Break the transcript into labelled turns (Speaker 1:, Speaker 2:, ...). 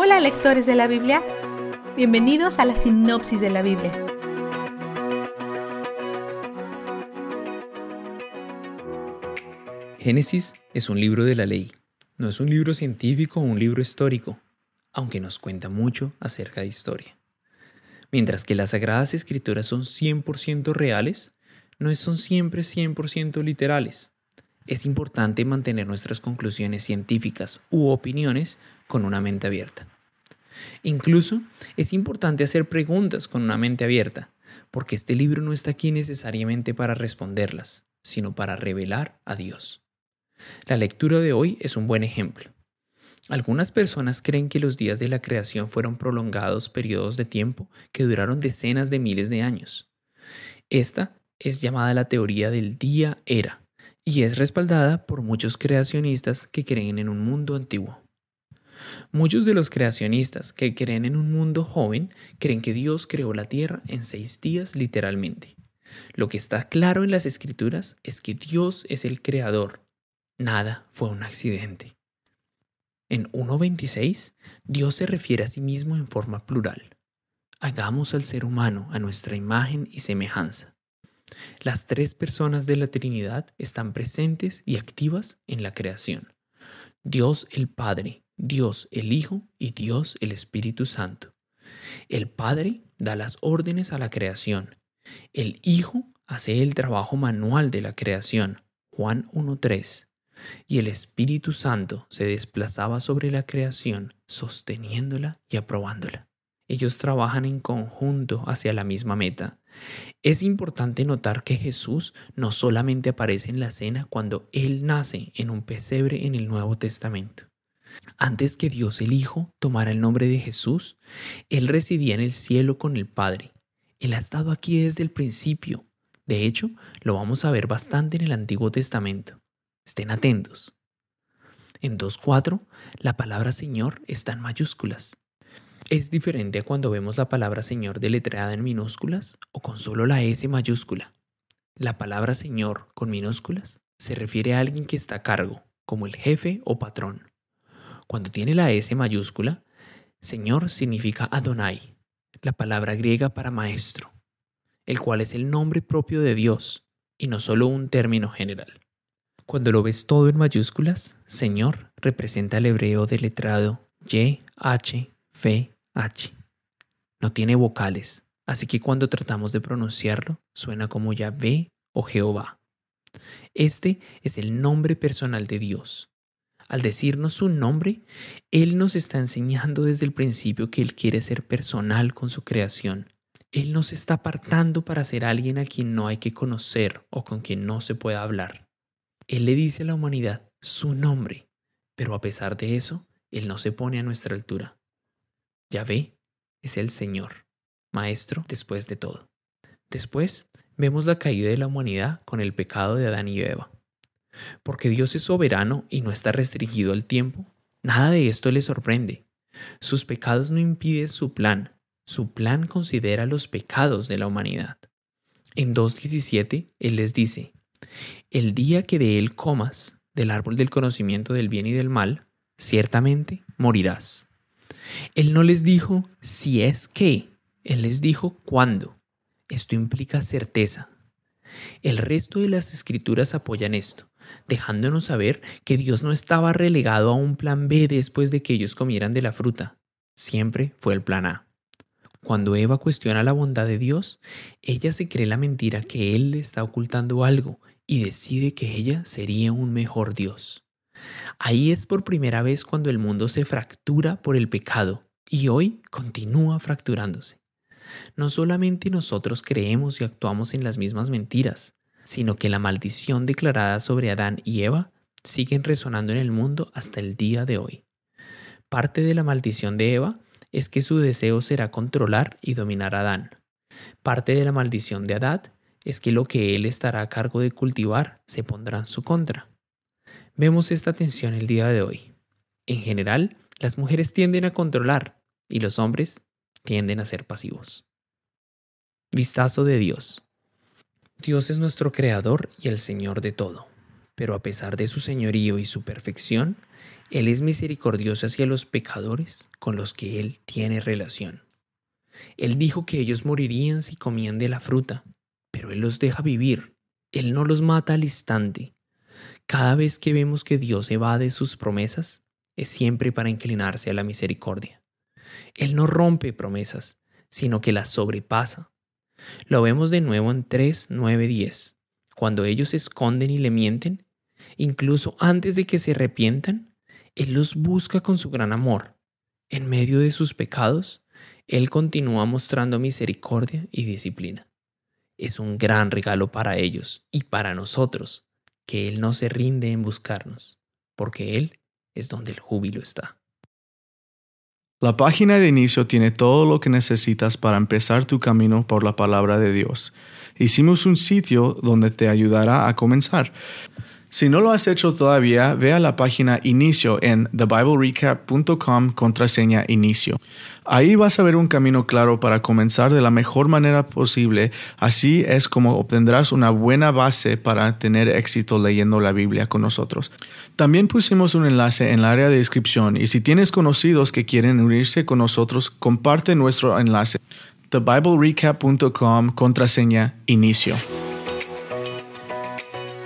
Speaker 1: Hola lectores de la Biblia, bienvenidos a la sinopsis de la Biblia.
Speaker 2: Génesis es un libro de la ley, no es un libro científico o un libro histórico, aunque nos cuenta mucho acerca de historia. Mientras que las sagradas escrituras son 100% reales, no son siempre 100% literales. Es importante mantener nuestras conclusiones científicas u opiniones con una mente abierta. Incluso es importante hacer preguntas con una mente abierta, porque este libro no está aquí necesariamente para responderlas, sino para revelar a Dios. La lectura de hoy es un buen ejemplo. Algunas personas creen que los días de la creación fueron prolongados periodos de tiempo que duraron decenas de miles de años. Esta es llamada la teoría del día era y es respaldada por muchos creacionistas que creen en un mundo antiguo. Muchos de los creacionistas que creen en un mundo joven creen que Dios creó la tierra en seis días literalmente. Lo que está claro en las escrituras es que Dios es el creador. Nada fue un accidente. En 1.26, Dios se refiere a sí mismo en forma plural. Hagamos al ser humano a nuestra imagen y semejanza. Las tres personas de la Trinidad están presentes y activas en la creación. Dios el Padre, Dios el Hijo y Dios el Espíritu Santo. El Padre da las órdenes a la creación. El Hijo hace el trabajo manual de la creación. Juan 1.3. Y el Espíritu Santo se desplazaba sobre la creación, sosteniéndola y aprobándola. Ellos trabajan en conjunto hacia la misma meta. Es importante notar que Jesús no solamente aparece en la cena cuando Él nace en un pesebre en el Nuevo Testamento. Antes que Dios el Hijo tomara el nombre de Jesús, Él residía en el cielo con el Padre. Él ha estado aquí desde el principio. De hecho, lo vamos a ver bastante en el Antiguo Testamento. Estén atentos. En 2.4, la palabra Señor está en mayúsculas. Es diferente a cuando vemos la palabra Señor deletreada en minúsculas o con solo la S mayúscula. La palabra Señor con minúsculas se refiere a alguien que está a cargo, como el jefe o patrón. Cuando tiene la S mayúscula, Señor significa Adonai, la palabra griega para maestro, el cual es el nombre propio de Dios y no solo un término general. Cuando lo ves todo en mayúsculas, Señor representa el hebreo deletrado Y, H, V, H. No tiene vocales, así que cuando tratamos de pronunciarlo suena como Yahvé o Jehová. Este es el nombre personal de Dios. Al decirnos su nombre, Él nos está enseñando desde el principio que Él quiere ser personal con su creación. Él nos está apartando para ser alguien a quien no hay que conocer o con quien no se pueda hablar. Él le dice a la humanidad su nombre, pero a pesar de eso, Él no se pone a nuestra altura. Yahvé es el Señor, Maestro después de todo. Después vemos la caída de la humanidad con el pecado de Adán y Eva. Porque Dios es soberano y no está restringido al tiempo, nada de esto le sorprende. Sus pecados no impiden su plan. Su plan considera los pecados de la humanidad. En 2.17, Él les dice, El día que de él comas, del árbol del conocimiento del bien y del mal, ciertamente morirás. Él no les dijo si es que, Él les dijo cuándo. Esto implica certeza. El resto de las escrituras apoyan esto, dejándonos saber que Dios no estaba relegado a un plan B después de que ellos comieran de la fruta. Siempre fue el plan A. Cuando Eva cuestiona la bondad de Dios, ella se cree la mentira que Él le está ocultando algo y decide que ella sería un mejor Dios. Ahí es por primera vez cuando el mundo se fractura por el pecado y hoy continúa fracturándose. No solamente nosotros creemos y actuamos en las mismas mentiras, sino que la maldición declarada sobre Adán y Eva sigue resonando en el mundo hasta el día de hoy. Parte de la maldición de Eva es que su deseo será controlar y dominar a Adán. Parte de la maldición de Adán es que lo que él estará a cargo de cultivar se pondrá en su contra. Vemos esta tensión el día de hoy. En general, las mujeres tienden a controlar y los hombres tienden a ser pasivos. Vistazo de Dios. Dios es nuestro creador y el Señor de todo, pero a pesar de su señorío y su perfección, Él es misericordioso hacia los pecadores con los que Él tiene relación. Él dijo que ellos morirían si comían de la fruta, pero Él los deja vivir. Él no los mata al instante. Cada vez que vemos que Dios evade sus promesas, es siempre para inclinarse a la misericordia. Él no rompe promesas, sino que las sobrepasa. Lo vemos de nuevo en 3, 9, 10. Cuando ellos se esconden y le mienten, incluso antes de que se arrepientan, Él los busca con su gran amor. En medio de sus pecados, Él continúa mostrando misericordia y disciplina. Es un gran regalo para ellos y para nosotros que Él no se rinde en buscarnos, porque Él es donde el júbilo está.
Speaker 3: La página de inicio tiene todo lo que necesitas para empezar tu camino por la palabra de Dios. Hicimos un sitio donde te ayudará a comenzar. Si no lo has hecho todavía, ve a la página inicio en thebiblerecap.com contraseña inicio. Ahí vas a ver un camino claro para comenzar de la mejor manera posible. Así es como obtendrás una buena base para tener éxito leyendo la Biblia con nosotros. También pusimos un enlace en la área de descripción y si tienes conocidos que quieren unirse con nosotros, comparte nuestro enlace thebiblerecap.com contraseña inicio.